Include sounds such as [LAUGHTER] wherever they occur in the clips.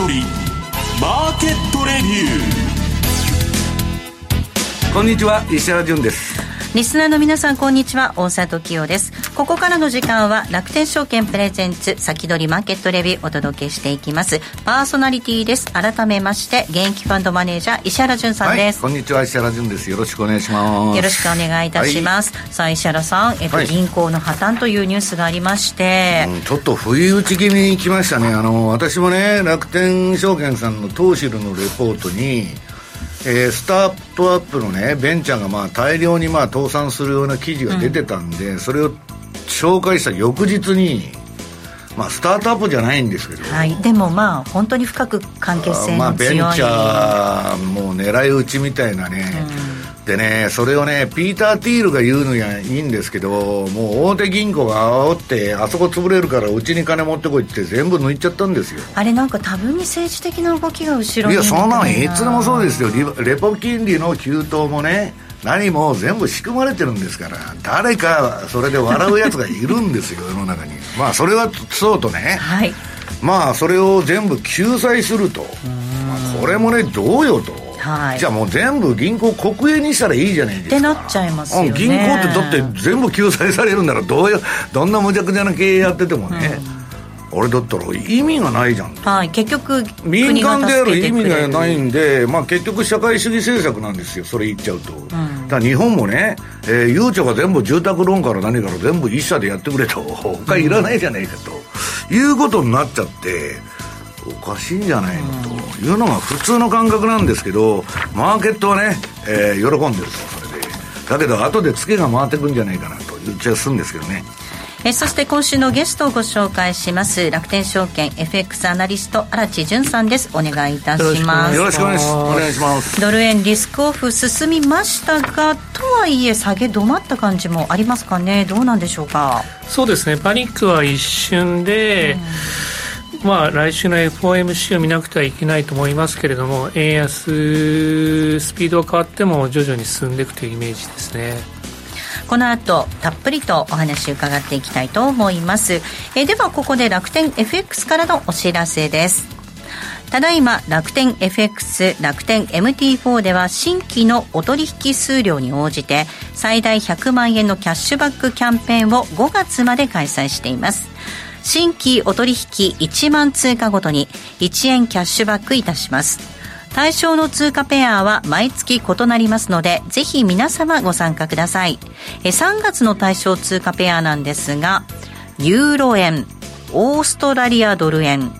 取りマーケットレビュー。こんにちは石原潤です。リスナーの皆さんこんにちは。大里清です。ここからの時間は楽天証券プレゼンツ先取りマーケットレビューお届けしていきます。パーソナリティです。改めまして現役ファンドマネージャー石原潤さんです、はい、こんにちは。石原潤です。よろしくお願いします。よろしくお願いいたします、はい、さあ石原さん、えっと、はい、銀行の破綻というニュースがありまして、うん、ちょっと不意打ち気味に来ましたね。あの私もね楽天証券さんの東芝のレポートにえー、スタートアップのねベンチャーがまあ大量にまあ倒産するような記事が出てたんで、うん、それを紹介した翌日にまあ、スタートアップじゃないんですけど、はい、でもまあ本当に深く関係性の強いまあベンチャーもう狙い撃ちみたいなね、うん、でねそれをねピーター・ティールが言うのはいいんですけどもう大手銀行が煽ってあそこ潰れるからうちに金持ってこいって全部抜いちゃったんですよ。あれなんか多分に政治的な動きが後ろに。いやそんなのいつでもそうですよ。レポ金利の急騰もね何も全部仕組まれてるんですから誰かそれで笑うやつがいるんですよ [LAUGHS] 世の中に。まあそれはそうとね、はい、まあそれを全部救済すると、まあ、これもねどうよとはい、じゃあもう全部銀行国営にしたらいいじゃないですか。ってなっちゃいますよね。銀行ってだって全部救済されるんならどうやどんな無茶苦茶な経営やっててもね、うん。あれだったら意味がないじゃん、はい、結局民間である意味がないんで、まあ、結局社会主義政策なんですよ。それ言っちゃうと、うん、だ日本もね、えー、ゆうちょが全部住宅ローンから何から全部一社でやってくれと。他いらないじゃないかと、うん、いうことになっちゃっておかしいんじゃないの、というのが普通の感覚なんですけどマーケットはね、えー、喜んでる。とそれでだけど後でツケが回ってくんじゃないかなという気がするんですけどね。えそして今週のゲストをご紹介します楽天証券 FX アナリスト荒地潤さんです。お願いいたします。よろしくお願いします。ドル円リスクオフ進みましたがとはいえ下げ止まった感じもありますかね。どうなんでしょうか。そうですね。パニックは一瞬で、うん、まあ、来週の FOMC を見なくてはいけないと思いますけれども円安スピードが変わっても徐々に進んでいくというイメージですね。この後たっぷりとお話伺っていきたいと思います。えではここで楽天 FX からのお知らせです。ただいま楽天 FX 楽天 MT4 では新規のお取引数量に応じて最大100万円のキャッシュバックキャンペーンを5月まで開催しています。新規お取引1万通貨ごとに1円キャッシュバックいたします対象の通貨ペアは毎月異なりますので、ぜひ皆様ご参加ください。え3月の対象通貨ペアなんですが、ユーロ円、オーストラリアドル円、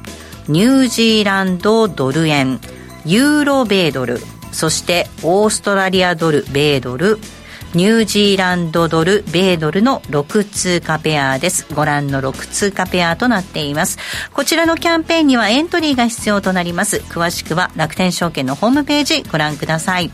ニュージーランドドル円、ユーロ米ドル、そしてオーストラリアドル、米ドル、ニュージーランドドル、米ドルの6通貨ペアです。ご覧の6通貨ペアとなっています。こちらのキャンペーンにはエントリーが必要となります。詳しくは楽天証券のホームページご覧ください。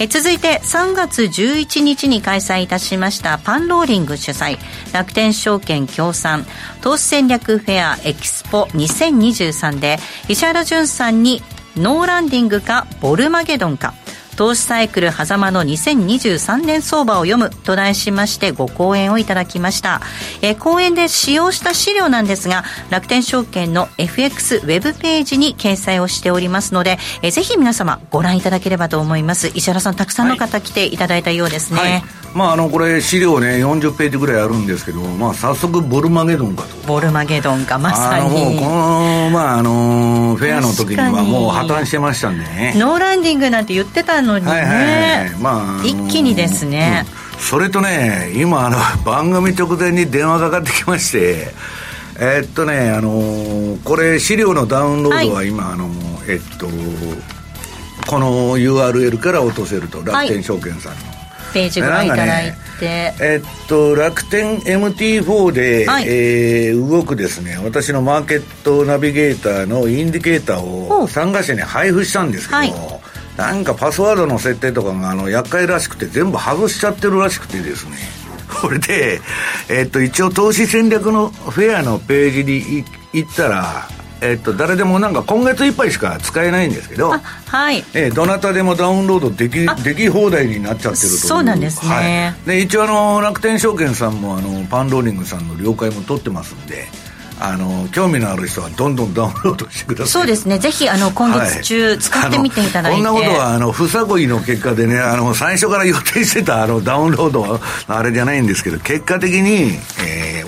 え続いて3月11日に開催いたしましたパンローリング主催楽天証券協賛投資戦略フェアエキスポ2023で石原潤さんにノーランディングかボルマゲドンか投資サイクル狭間の2023年相場を読むと題しましてご講演をいただきました。えー、講演で使用した資料なんですが、楽天証券の FX ウェブページに掲載をしておりますので、えー、ぜひ皆様ご覧いただければと思います。石原さん、たくさんの方来ていただいたようですね。はいはいまあ、あのこれ資料ね40ページぐらいあるんですけど、まあ、早速ボルマゲドンかと。ボルマゲドンかまさに。この,、まあ、あのフェアの時にはもう破綻してましたんでね。ノーランディングなんて言ってたのにね、はいはいはい。まあ、あのー、一気にですね、うん、それとね今あの [LAUGHS] 番組直前に電話かかってきましてえー、っとねあのー、これ資料のダウンロードは今、はい、あのえっとこの URL から落とせると楽天証券さんの、はいページご覧いただいて、ね、えっと楽天 MT4 で、はい、えー、動くですね私のマーケットナビゲーターのインディケーターを参加者に配布したんですけど、はい、なんかパスワードの設定とかがあの厄介らしくて全部外しちゃってるらしくてですね。[LAUGHS] これで、えっと一応投資戦略のフェアのページに行ったらえっと、誰でもなんか今月いっぱいしか使えないんですけど、はい。えー、どなたでもダウンロードできでき放題になっちゃってるとそうなんですね、はい、で一応あの楽天証券さんもあのパンローリングさんの了解も取ってますんであの興味のある人はどんどんダウンロードしてください。そうですね。ぜひあの今月中使ってみていただいて、はい、[LAUGHS] こんなことはあの不作為の結果でねあの最初から予定してたあのダウンロードはあれじゃないんですけど結果的に、えー、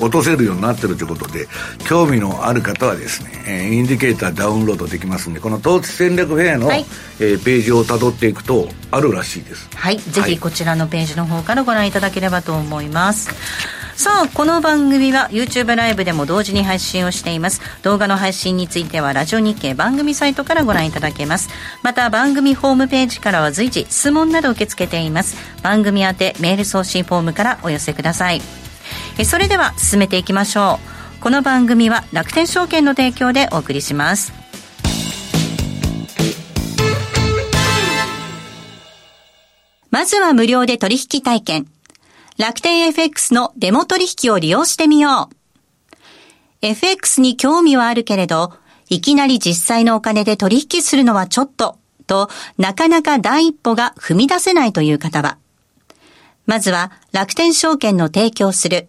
落とせるようになってるということで興味のある方はですね、えー、インディケーターダウンロードできますんでこの投資戦略フェアの、はい、えー、ページをたどっていくとあるらしいです。はい、ぜひこちらのページの方からご覧いただければと思います。さあこの番組は YouTube ライブでも同時に配信をしています。動画の配信についてはラジオ日経番組サイトからご覧いただけます。また番組ホームページからは随時質問など受け付けています。番組宛てメール送信フォームからお寄せくださいえそれでは進めていきましょう。この番組は楽天証券の提供でお送りします。まずは無料で取引体験。楽天 FX のデモ取引を利用してみよう。FX に興味はあるけれど、いきなり実際のお金で取引するのはちょっと、となかなか第一歩が踏み出せないという方は、まずは楽天証券の提供する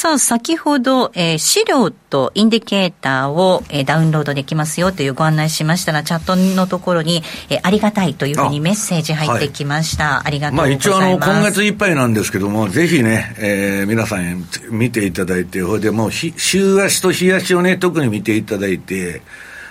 さあ、先ほど、えー、資料とインディケーターを、えー、ダウンロードできますよというご案内しましたら、チャットのところに、えー、ありがたいというふうにメッセージ入ってきました。あはい、ありがとうございます。まあ、一応あの、今月いっぱいなんですけども、ぜひね、えー、皆さん見ていただいて、ほいでもう、週足と日足をね、特に見ていただいて、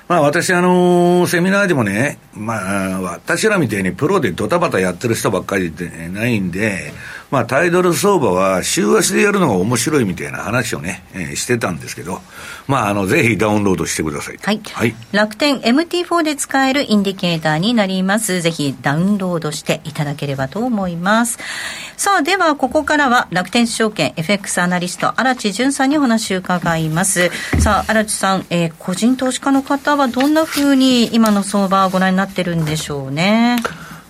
まあ私、あのー、セミナーでもね、まあ私らみたいにプロでドタバタやってる人ばっかりでないんで、まあ、タイドル相場は週足でやるのが面白いみたいな話をね、えー、してたんですけど、まあ、あの、ぜひダウンロードしてください。はい。はい、楽天 MT4 で使えるインディケーターになります。ぜひダウンロードしていただければと思います。さあ、では、ここからは楽天証券 FX アナリスト、荒地淳さんにお話を伺います。さあ、荒地さん、えー、個人投資家の方はどんなふうに今の相場をご覧になってるんでしょうね？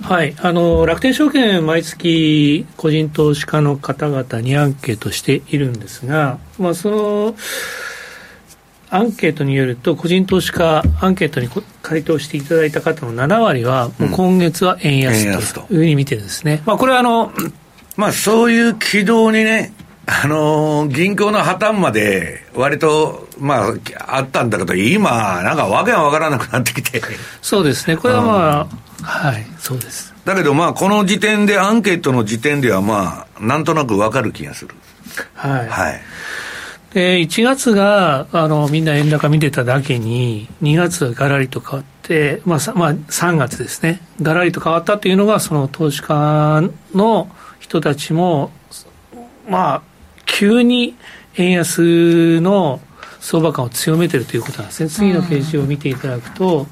はい、あの楽天証券、毎月個人投資家の方々にアンケートしているんですが、まあ、そのアンケートによると、個人投資家、アンケートに回答していただいた方の7割は、もう今月は円安というふうに見てるんですね。まあ、これはあの、まあ、そういう軌道にね、あの銀行の破綻まで割と、まあ、あったんだけど、今、なんかわけがわからなくなってきて。そうですね、これはまあ、はい、そうです。だけど、まあ、この時点で、アンケートの時点では、まあ、なんとなくわかる気がする。はい。はい。で、1月が、あの、みんな円高見てただけに、2月ががらりと変わって、まあ、まあ、3月ですね、がらりと変わったというのが、その投資家の人たちも、まあ、急に円安の相場感を強めてるということなんですね。次のページを見ていただくと、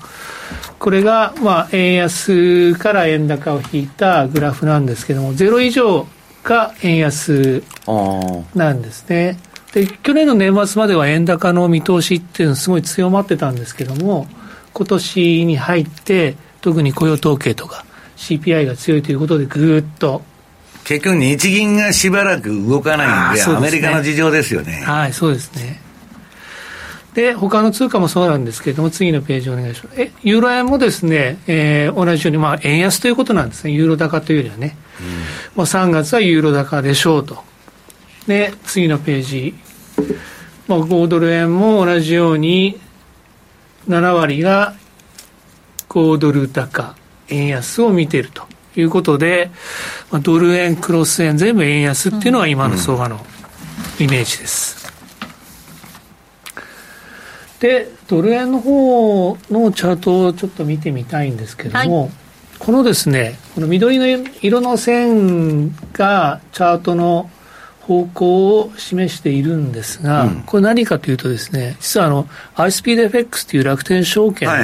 これが、まあ、円安から円高を引いたグラフなんですけども、ゼロ以上が円安なんですね。で、去年の年末までは円高の見通しっていうのはすごい強まってたんですけども、今年に入って、特に雇用統計とか CPI が強いということでぐーっと結局日銀がしばらく動かないんで、ね、アメリカの事情ですよね。はい、そうですね。で、他の通貨もそうなんですけれども、次のページお願いします。え、ユーロ円もですね、えー、同じように、まあ、円安ということなんですね。ユーロ高というよりはね。うん、もう3月はユーロ高でしょうと。で、次のページ。まあ、5ドル円も同じように、7割が5ドル高、円安を見ているということで、まあ、ドル円、クロス円、全部円安っていうのが今の相場のイメージです。で、ドル円の方のチャートをちょっと見てみたいんですけども、はい、このですね、この緑の色の線がチャートの方向を示しているんですが、うん、これ何かというとですね、実はあの、iSpeedFX という楽天証券の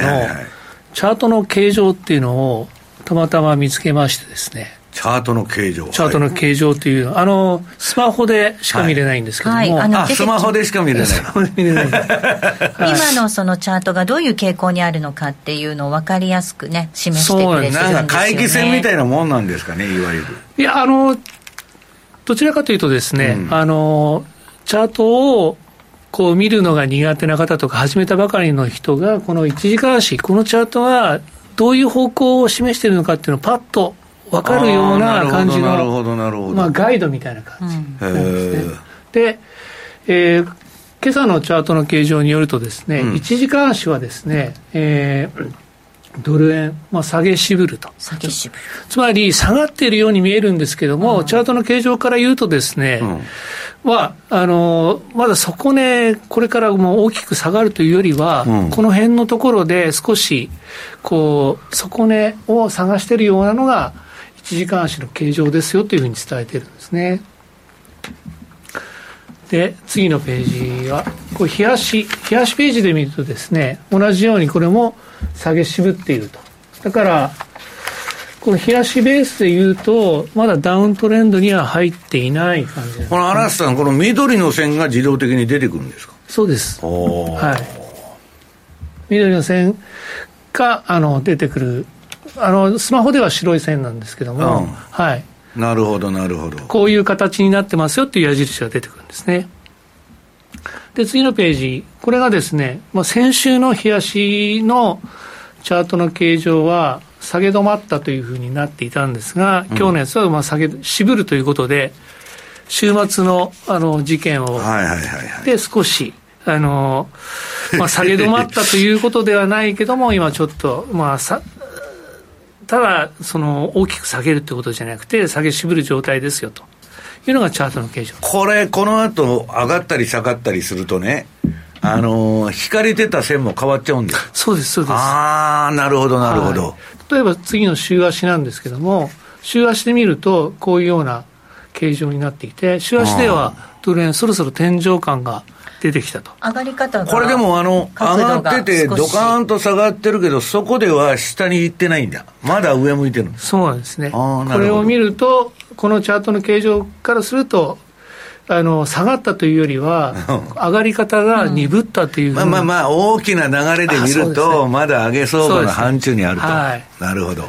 チャートの形状っていうのをたまたま見つけましてですね、チャートの形状。チャートの形状という、はい、あの、スマホでしか見れないんですけども。はいはい、あスマホでしか見れない。[LAUGHS] スマホで見れない。[LAUGHS] 今のそのチャートがどういう傾向にあるのかっていうのを分かりやすくね、示してくれてるんですよ、ね。なんか回帰線みたいなもんなんですかね、いわゆる。いや、あの、どちらかというとですね、うん、あの、チャートをこう見るのが苦手な方とか始めたばかりの人が、この1時間足、このチャートはどういう方向を示しているのかっていうのをパッと分かるような感じの、まあ、ガイドみたいな感じ。なん。ですね。で、えー、今朝のチャートの形状によるとですね、うん、1時間足はですね、えー、ドル円、まあ、下げ渋ると。下げ渋る。つまり、下がっているように見えるんですけども、うん、チャートの形状から言うとですね、うん、は、あの、まだ底値、これからも大きく下がるというよりは、うん、この辺のところで少し、こう、底値を探しているようなのが、1時間足の形状ですよというふうに伝えてるんですね。で、次のページは、これ、冷やし、冷やしページで見るとですね、同じようにこれも下げ渋っていると。だから、この冷やしベースでいうと、まだダウントレンドには入っていない感じ、ね、この嵐さん、この緑の線が自動的に出てくるんですか？そうです。はい。緑の線があの出てくるあのスマホでは白い線なんですけども、うん、はい、なるほど、なるほど。こういう形になってますよっていう矢印が出てくるんですね。で、次のページ、これがですね、まあ、先週の冷やしのチャートの形状は下げ止まったというふうになっていたんですが、今日のやつはまあ下げ、渋るということで、週末のあの事件を、で少し、あの、まあ、下げ止まったということではないけども、今ちょっと、まあ、さただ、その大きく下げるってことじゃなくて、下げ渋る状態ですよと。いうのがチャートの形状。これ、この後上がったり下がったりするとね、あのー、引かれてた線も変わっちゃうんです。そうです、そうです。ああ、なるほど、なるほど、はい、例えば次の週足なんですけども、週足で見ると、こういうような形状になっていて、週足ではドル円、そろそろ天井感が出てきたと。上がり方これでもあの、上がってて、ドカーンと下がってるけど、そこでは下に行ってないんだ。まだ上向いてるそうなんですね。これを見ると、このチャートの形状からすると、あの下がったというよりは、上がり方が鈍ったという、うん、まあまあまあ、大きな流れで見ると、ね、まだ上げ相場の範疇にあると、はい、なるほど。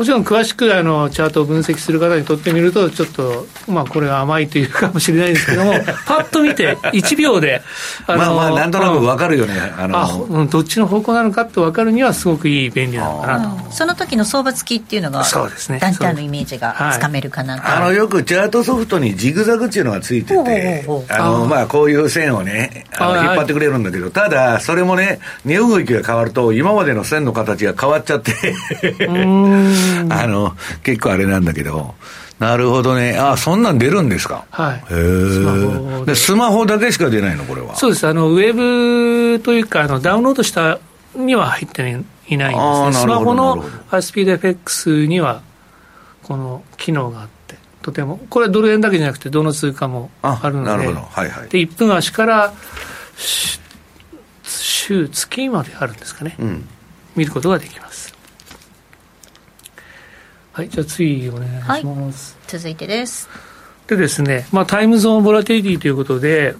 もちろん詳しくあのチャートを分析する方にとってみると、ちょっと、まあ、これは甘いというかもしれないですけども、[LAUGHS] パッと見て、1秒で、あのまあまあ、なんとなく分かるよね、あのあ、うん、どっちの方向なのかって分かるには、すごくいい便利なのかなと。その時の相場付きっていうのが、そうですね、団体のイメージがつかめるかなと、はい、あのよくチャートソフトにジグザグっていうのがついてて、あのまあ、こういう線をね、あの引っ張ってくれるんだけど、ただ、それもね、値動きが変わると、今までの線の形が変わっちゃってあの、結構あれなんだけど、なるほどね。あ、そんなん出るんですか？はい。へえ。で、スマホだけしか出ないの、これは？そうです。あの、ウェブというか、あの、ダウンロードしたには入っていないんですね。スマホの iSpeedFX には、この機能があって、とても、これはドル円だけじゃなくて、どの通貨もあるので、なるほど。はいはい。で、1分足から、週、月まであるんですかね。うん、見ることができます。はい、じゃあ次お願いします。はい、続いてです。でですね、まあ、タイムゾーンボラティリティということで、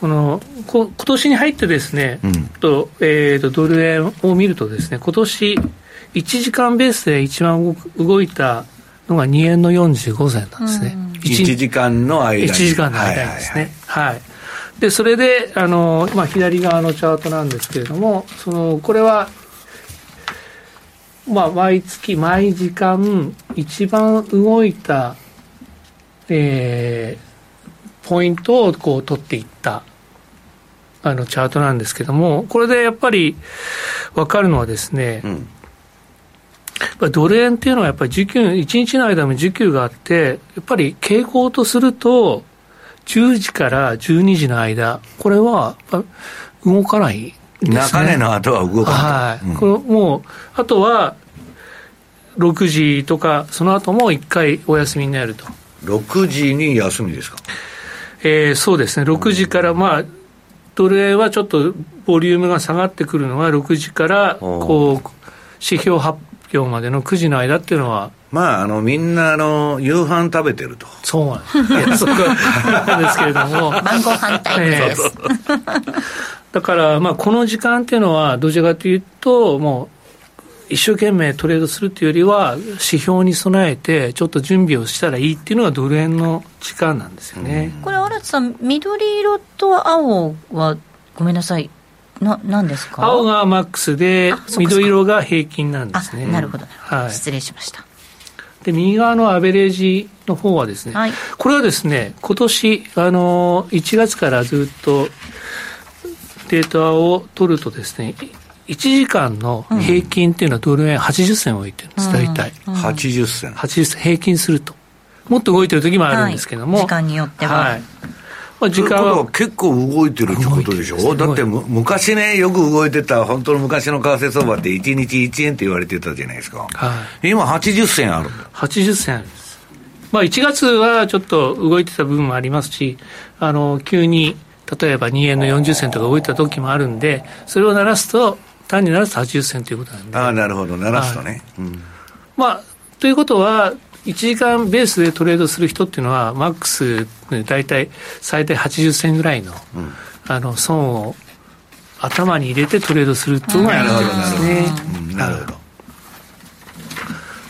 このこ今年に入ってですね、うん、とえーと、ドル円を見るとですね、今年1時間ベースで一番動いたのが2円の45銭なんですね。1, 1時間の間1時間の間ですね。はい、はいはい、でそれであの、まあ、左側のチャートなんですけれどもそのこれはまあ、毎月、毎時間、一番動いた、えー、ポイントをこう取っていったあのチャートなんですけども、これでやっぱり分かるのはですね、うん、ドル円っていうのはやっぱり需給、1日の間も需給があって、やっぱり傾向とすると、10時から12時の間、これは動かないね、中根の後は動かない、はい、うん、これもうあとは6時とかその後も1回お休みになると。6時に休みですか？えー、そうですね。6時からまあドル円はちょっとボリュームが下がってくるのは6時からこう指標発表までの9時の間っていうのは。まあ、あのみんなあの夕飯食べてると。そうなんです。[LAUGHS] ですけれども。晩ご飯タイムです。だから、まあ、この時間っていうのは、どちらかというと、もう、一生懸命トレードするっていうよりは、指標に備えて、ちょっと準備をしたらいいっていうのがドル円の時間なんですよね。これ、荒津さん、緑色と青は、ごめんなさい、ななんですか？青がマックスで、緑色が平均なんですね。なるほど、はい、失礼しました。で右側のアベレージの方はですね、はい、これはですね今年あの1月からずっとデータを取るとですね、1時間の平均っていうのはドル円80銭置いてるんです、うん、大体。80銭 ?80 銭、平均すると。もっと動いてる時もあるんですけども。はい、時間によっては。はい。まあ、時間は結構動いてるってことでしょ？だって昔ねよく動いてた本当の昔の為替相場って1日1円って言われてたじゃないですか、はい、今80銭ある80銭あるんですまあ1月はちょっと動いてた部分もありますしあの急に例えば2円の40銭とか動いた時もあるんで、それを鳴らすと、単に鳴らすと80銭ということなんで。ああ、なるほど、鳴らすとね。うん、まあ、ということは、1時間ベースでトレードする人っていうのは、マックス、ね、大体最大80銭ぐらいの,、あの損を頭に入れてトレードするというのがいいですね。なるほど。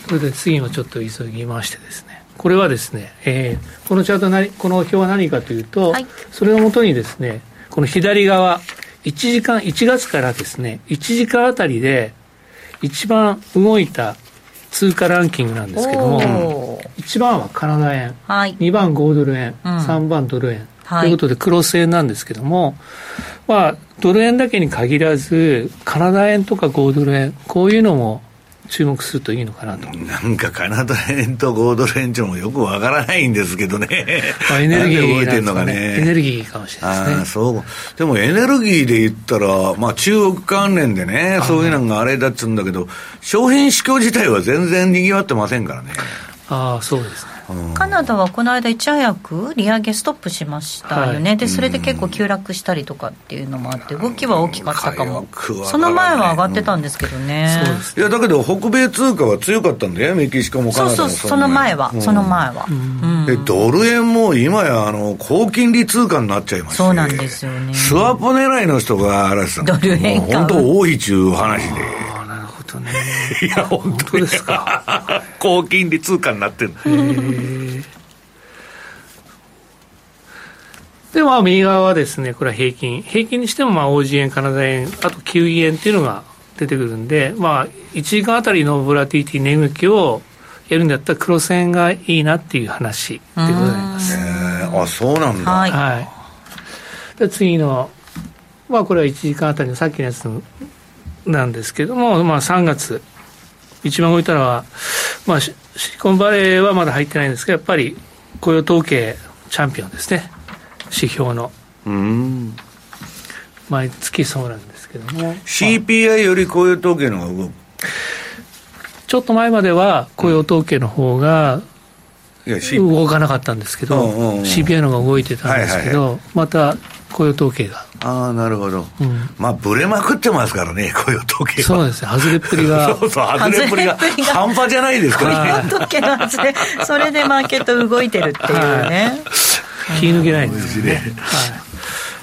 それで次もちょっと急ぎましてですね。これはですね、えー、このチャートなこの表は何かというと、はい、それをもとにですね、この左側、1時間、1月からですね、1時間あたりで一番動いた通貨ランキングなんですけども、1番はカナダ円、はい、2番5ドル円、うん、3番ドル円、はい、ということでクロス円なんですけども、まあ、ドル円だけに限らず、カナダ円とか5ドル円、こういうのも注目するといいのかなと。なんかカナダ円と5ドル円ってもよくわからないんですけどね、まあ、エネルギー動いてるのかね。エネルギーかもしれないですね。そうでもエネルギーで言ったら、まあ、中国関連でねそういうのがあれだっつうんだけど商品市況自体は全然にぎわってませんからね。ああそうですねカナダはこの間、いち早く利上げストップしましたよね、はい、でそれで結構急落したりとかっていうのもあって、動きは大きかったかも、その前は上がってたんですけどね、うん、いやだけど、北米通貨は強かったんだよ、メキシコもカナダもそうそう、その前。は、うん、その前は、うん、ドル円も今やあの高金利通貨になっちゃいましそうなんですよね、スワップ狙いの人が嵐さん、ドル円本当、多いっちゅう話で。とね。[LAUGHS] いや、本当ですか？高金利通貨になってる。で、まあ、右側はですね、これは平均。平均にしても、まあ、OG 円、カナダ円、あとキウイ円っていうのが出てくるんで、まあ、1時間あたりのボラティティ値動きをやるんだったら、黒線がいいなっていう話でございます。あ、そうなんだ。はい。はい、で次の、まあ、これは1時間あたりのさっきのやつなんですけども、まあ、3月、一番動いたのは、まあ、シリコンバレーはまだ入ってないんですけど、やっぱり雇用統計チャンピオンですね。指標の。毎月そうなんですけども。CPI より雇用統計の方が動く？ちょっと前までは雇用統計の方が動かなかったんですけど、CPI の方が動いてたんですけど、また雇用統計が。ああ、なるほど。うん、まあ、ぶれまくってますからね、雇用統計そうですね、外れっぷりが。[LAUGHS] そうそう、外れっぷりが半端じゃないですからね。雇用統計の外れ、それでマーケット動いてるっていうね。気抜けないですね。はい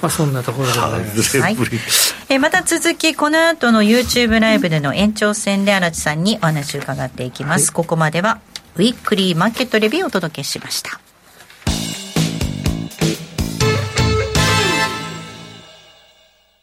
まあ、そんなところでございます。はい、えまた続き、この後の YouTube ライブでの延長戦で荒地さんにお話を伺っていきます。はい、ここまでは、ウィークリーマーケットレビューをお届けしました。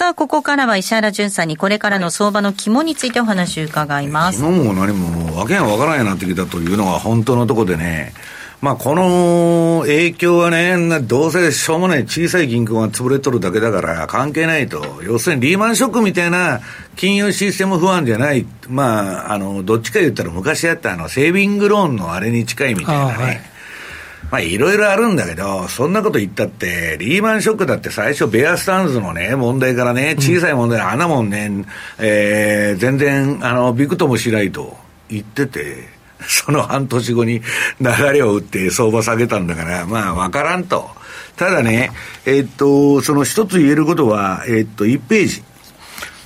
さあ、ここからは石原淳さんにこれからの相場の肝についてお話を伺います。昨日も何もわけがわからないようになってきたというのが本当のところでね、まあ、この影響はね、どうせしょうもない小さい銀行が潰れとるだけだから関係ないと。要するにリーマンショックみたいな金融システム不安じゃない。まあ、あの、どっちか言ったら昔やったあの、セービングローンのあれに近いみたいなね。まあいろいろあるんだけど、そんなこと言ったって、リーマンショックだって最初ベアスタンズのね、問題からね、小さい問題、あんなもんね、えー、全然、あの、びくともしないと言ってて、その半年後に流れを打って相場下げたんだから、まあわからんと。ただね、えっと、その一つ言えることは、えっと、1ページ。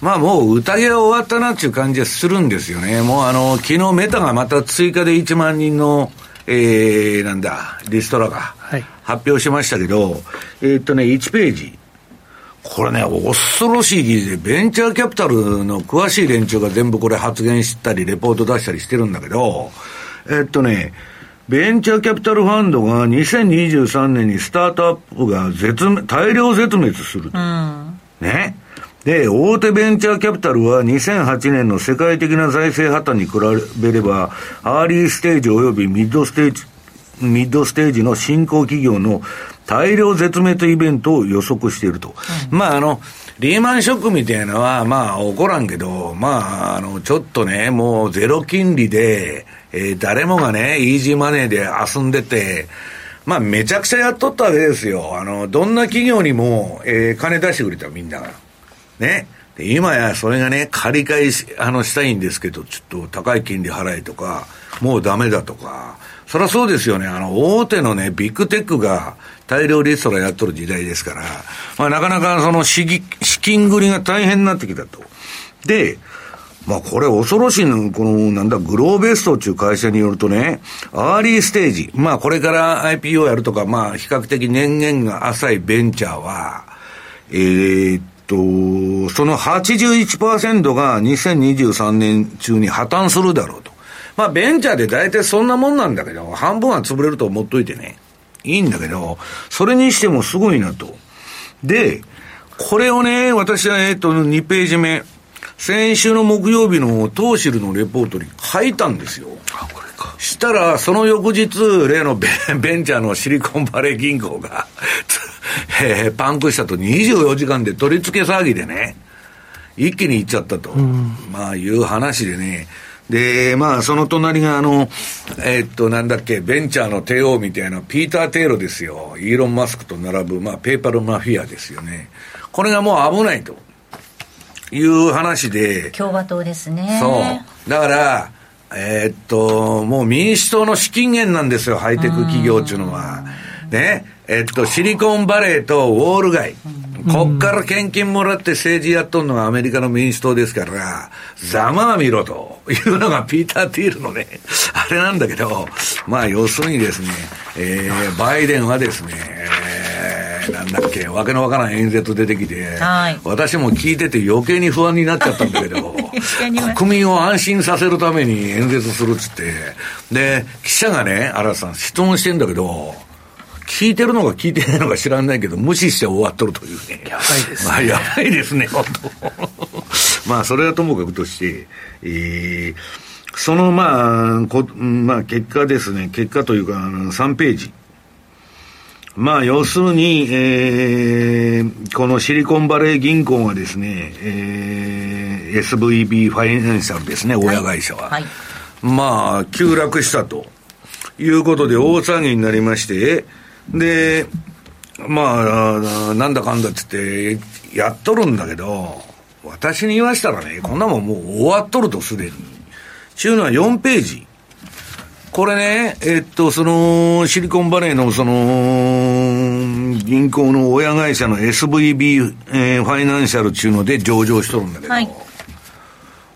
まあもう宴は終わったなっていう感じはするんですよね。もうあの、昨日メタがまた追加で1万人のえー、なんだ、リストラが発表しましたけど、はい、えー、っとね、1ページ。これね、恐ろしい記事で、ベンチャーキャピタルの詳しい連中が全部これ発言したり、レポート出したりしてるんだけど、えー、っとね、ベンチャーキャピタルファンドが2023年にスタートアップが絶大量絶滅すると。うん、ね。で、大手ベンチャーキャピタルは2008年の世界的な財政破綻に比べれば、アーリーステージ及びミッドステージ、ミッドステージの新興企業の大量絶滅イベントを予測していると。うん、まあ、あの、リーマンショックみたいなのは、まあ、起こらんけど、まあ、あの、ちょっとね、もうゼロ金利で、えー、誰もがね、イージーマネーで遊んでて、まあ、めちゃくちゃやっとったわけですよ。あの、どんな企業にも、えー、金出してくれたみんなが。ね。今やそれがね、借り換えしあのしたいんですけど、ちょっと高い金利払いとか、もうダメだとか、そりゃそうですよね、あの、大手のね、ビッグテックが大量リストラやっとる時代ですから、まあ、なかなかその資資金繰りが大変になってきたと。で、まあこれ恐ろしいの、このなんだ、グローベストっていう会社によるとね、アーリーステージ、まあこれから IPO やるとか、まあ比較的年限が浅いベンチャーは、えー、っと、その81%が2023年中に破綻するだろうと。まあ、ベンチャーで大体そんなもんなんだけど、半分は潰れると思っといてね。いいんだけど、それにしてもすごいなと。で、これをね、私は、えっと、2ページ目。先週の木曜日のトーシルのレポートに書いたんですよ。あ、これか。したら、その翌日、例のベンチャーのシリコンバレー銀行がえー、パンクしたと24時間で取り付け騒ぎでね、一気に行っちゃったと、うん、まあいう話でね、で、まあ、その隣が、あの、えー、っと、なんだっけ、ベンチャーの帝王みたいな、ピーター・テイロですよ。イーロン・マスクと並ぶ、まあ、ペーパルマフィアですよね。これがもう危ないという話で。共和党ですね。そう。だから、えー、っと、もう民主党の資金源なんですよ、ハイテク企業っていうのは。ね。えっと、シリコンバレーとウォール街。こっから献金もらって政治やっとんのがアメリカの民主党ですから、ざまあ見ろと。いうのがピーター・ティールのね、あれなんだけど、まあ要するにですね、えー、バイデンはですね、えー、なんだっけ、わけのわからん演説出てきて、はい、私も聞いてて余計に不安になっちゃったんだけど、[LAUGHS] 国民を安心させるために演説するっつって、で、記者がね、荒さん質問してんだけど、聞いてるのか聞いてないのか知らないけど、無視して終わっとるというね。やばいですね。まあ、やばいですね、本当 [LAUGHS] まあ、それはともかくとして、えー、その、まあ、こまあ、結果ですね、結果というか、3ページ。まあ、要するに、えー、このシリコンバレー銀行がですね、えー、SVB ファイナンシャルですね、親会社は。はい、まあ、急落したということで大騒ぎになりまして、で、まあ、なんだかんだっつって、やっとるんだけど、私に言わしたらね、こんなもんもう終わっとるとすでに。ちゅうのは4ページ。これね、えっと、その、シリコンバレーの、その、銀行の親会社の SVB、えー、ファイナンシャルちゅうので上場しとるんだけど、はい、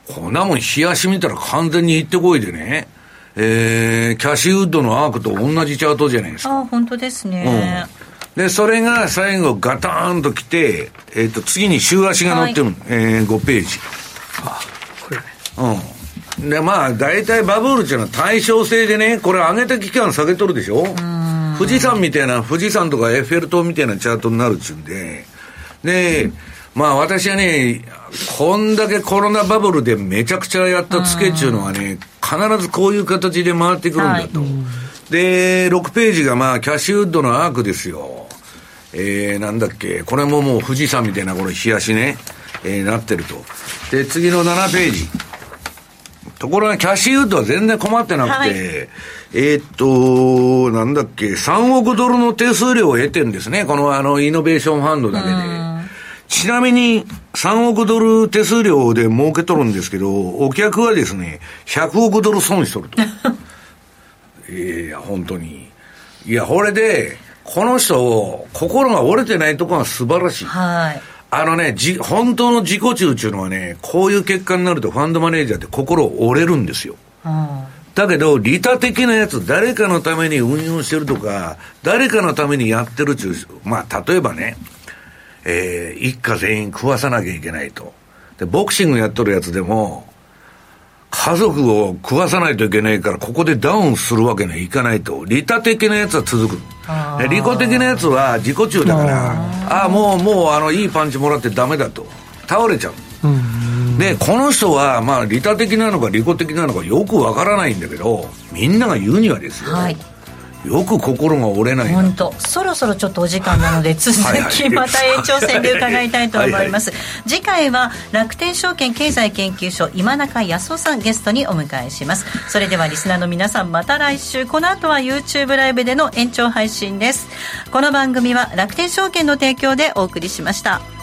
こんなもん、冷やし見たら完全に行ってこいでね、えー、キャシーウッドのアークと同じチャートじゃないですか。あ本当ですね。うん、で、それが最後ガターンと来て、えっ、ー、と、次に週足が載ってる、はい、えー、5ページ。あ、これね。うん。で、まあ、大体バブルっていうのは対称性でね、これ上げた期間下げとるでしょ富士山みたいな、富士山とかエッフェル塔みたいなチャートになるっちゅうんで、で、まあ私はね、こんだけコロナバブルでめちゃくちゃやったツケっていうのはね、必ずこういう形で回ってくるんだと。はい、で、6ページがまあキャッシュウッドのアークですよ。えー、なんだっけ、これももう富士山みたいなこれ冷やしね、えー、なってると。で、次の7ページ。ところがキャッシュウッドは全然困ってなくて、はい、えー、っと、なんだっけ、3億ドルの手数料を得てんですね。このあの、イノベーションファンドだけで。ちなみに、3億ドル手数料で儲けとるんですけど、お客はですね、100億ドル損しとると。[LAUGHS] いや、本当に。いや、これで、この人、心が折れてないところが素晴らしい。はい。あのね、じ、本当の自己中っていうのはね、こういう結果になるとファンドマネージャーって心折れるんですよ。だけど、利他的なやつ、誰かのために運用してるとか、誰かのためにやってるっていう、まあ、例えばね、えー、一家全員食わさなきゃいけないと。で、ボクシングやっとるやつでも、家族を食わさないといけないから、ここでダウンするわけにはいかないと。利他的なやつは続く。利己的なやつは自己中だから、ああ、もう、もう、あの、いいパンチもらってダメだと。倒れちゃう。うで、この人は、まあ、利他的なのか利己的なのかよくわからないんだけど、みんなが言うにはですよ。はいよく心が折れない本当。そろそろちょっとお時間なので続きまた延長戦で伺いたいと思います。次回は楽天証券経済研究所今中康夫さんゲストにお迎えします。それではリスナーの皆さんまた来週。この後は YouTube ライブでの延長配信です。この番組は楽天証券の提供でお送りしました